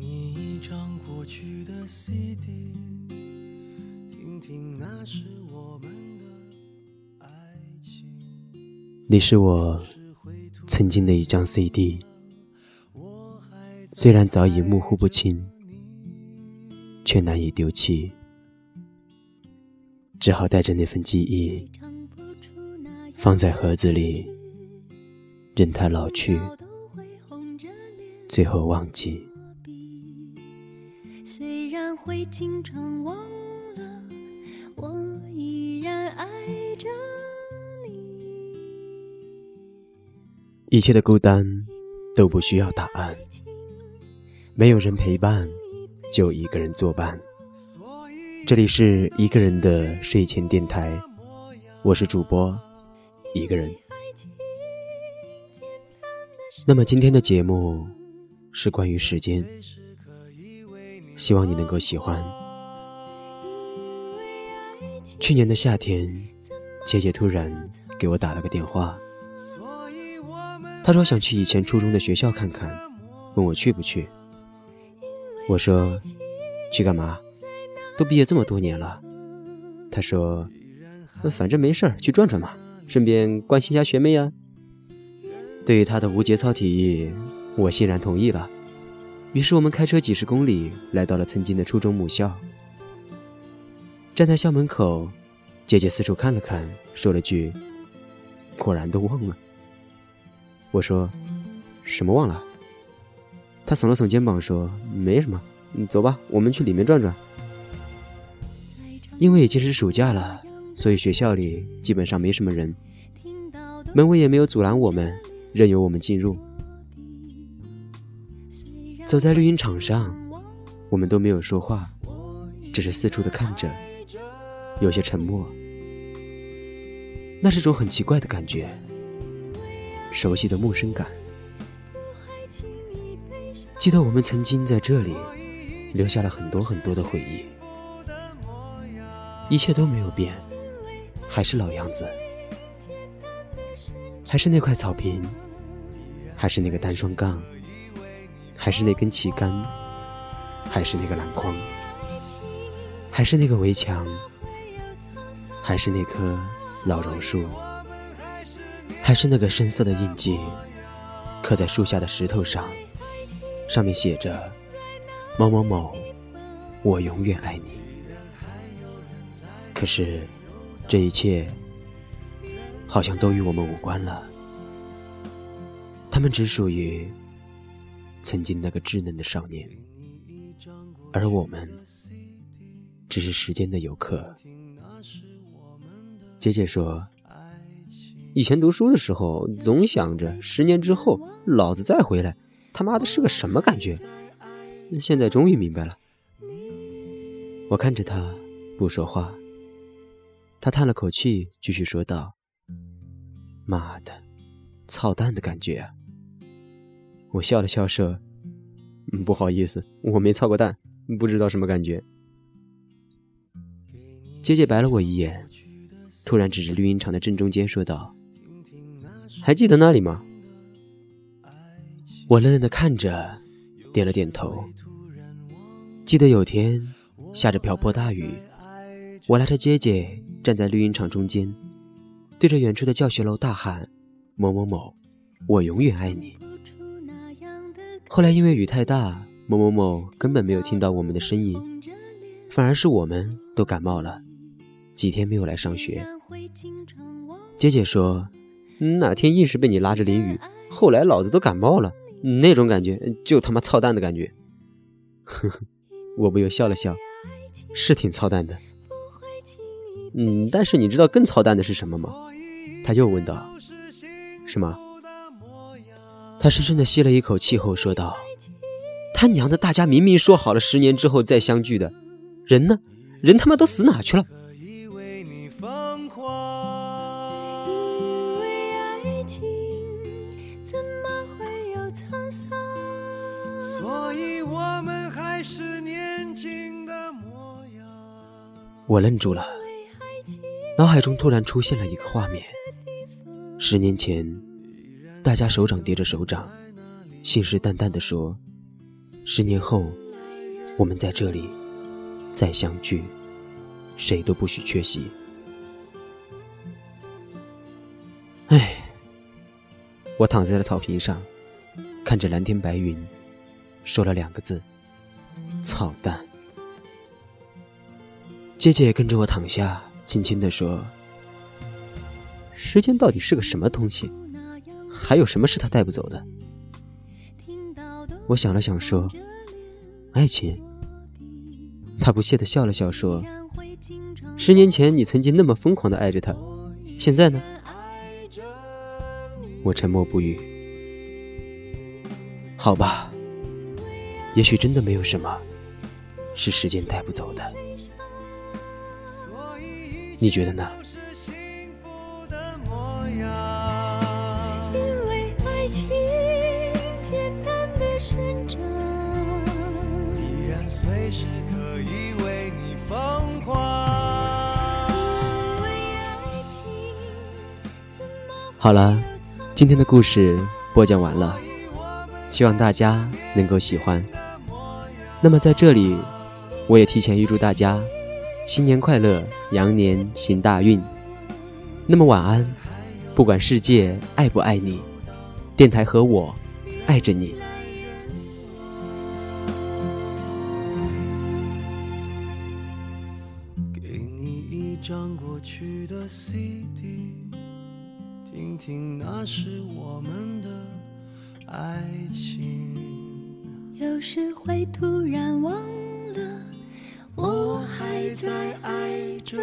你一张过去的 CD，听听那时我们的爱情。你是我曾经的一张 CD，虽然早已模糊不清，却难以丢弃，只好带着那份记忆，放在盒子里，任它老去。最后忘记。然会经常忘了，我依然爱着你。一切的孤单都不需要答案，没有人陪伴，就一个人作伴。这里是一个人的睡前电台，我是主播一个人。那么今天的节目。是关于时间，希望你能够喜欢。去年的夏天，姐姐突然给我打了个电话，她说想去以前初中的学校看看，问我去不去。我说去干嘛？都毕业这么多年了。她说反正没事儿，去转转嘛，顺便关心一下学妹呀。对于她的无节操提议。我欣然同意了，于是我们开车几十公里，来到了曾经的初中母校。站在校门口，姐姐四处看了看，说了句：“果然都忘了。”我说：“什么忘了？”她耸了耸肩膀说：“没什么，走吧，我们去里面转转。”因为已经是暑假了，所以学校里基本上没什么人，门卫也没有阻拦我们，任由我们进入。走在绿茵场上，我们都没有说话，只是四处的看着，有些沉默。那是种很奇怪的感觉，熟悉的陌生感。记得我们曾经在这里留下了很多很多的回忆，一切都没有变，还是老样子，还是那块草坪，还是那个单双杠。还是那根旗杆，还是那个篮筐，还是那个围墙，还是那棵老榕树，还是那个深色的印记，刻在树下的石头上，上面写着“某某某，我永远爱你”。可是，这一切好像都与我们无关了，他们只属于。曾经那个稚嫩的少年，而我们只是时间的游客。姐姐说，以前读书的时候，总想着十年之后老子再回来，他妈的是个什么感觉？现在终于明白了。我看着他不说话，他叹了口气，继续说道：“妈的，操蛋的感觉啊！”我笑了笑说：“不好意思，我没操过蛋，不知道什么感觉。”姐姐白了我一眼，突然指着绿茵场的正中间说道：“还记得那里吗？”我愣愣的看着，点了点头。记得有天下着瓢泼大雨，我拉着姐姐站在绿茵场中间，对着远处的教学楼大喊：“某某某，我永远爱你。”后来因为雨太大，某某某根本没有听到我们的声音，反而是我们都感冒了，几天没有来上学。姐姐说，哪天硬是被你拉着淋雨，后来老子都感冒了，那种感觉就他妈操蛋的感觉。呵呵，我不由笑了笑，是挺操蛋的。嗯，但是你知道更操蛋的是什么吗？他又问道。什么？他深深的吸了一口气后说道：“他娘的，大家明明说好了十年之后再相聚的，人呢？人他妈都死哪去了？”我愣住了，脑海中突然出现了一个画面：十年前。大家手掌叠着手掌，信誓旦旦地说：“十年后，我们在这里再相聚，谁都不许缺席。唉，我躺在了草坪上，看着蓝天白云，说了两个字：操蛋。姐姐跟着我躺下，轻轻地说：“时间到底是个什么东西？还有什么是他带不走的？”我想了想，说：“爱情。”他不屑的笑了笑，说：“十年前你曾经那么疯狂的爱着他，现在呢？”我沉默不语。好吧，也许真的没有什么是时间带不走的。你觉得呢？好了，今天的故事播讲完了，希望大家能够喜欢。那么在这里，我也提前预祝大家新年快乐，羊年行大运。那么晚安，不管世界爱不爱你，电台和我爱着你。给你一张过去的 CD，听听那是我们的爱情。有时会突然忘了，我还在爱着。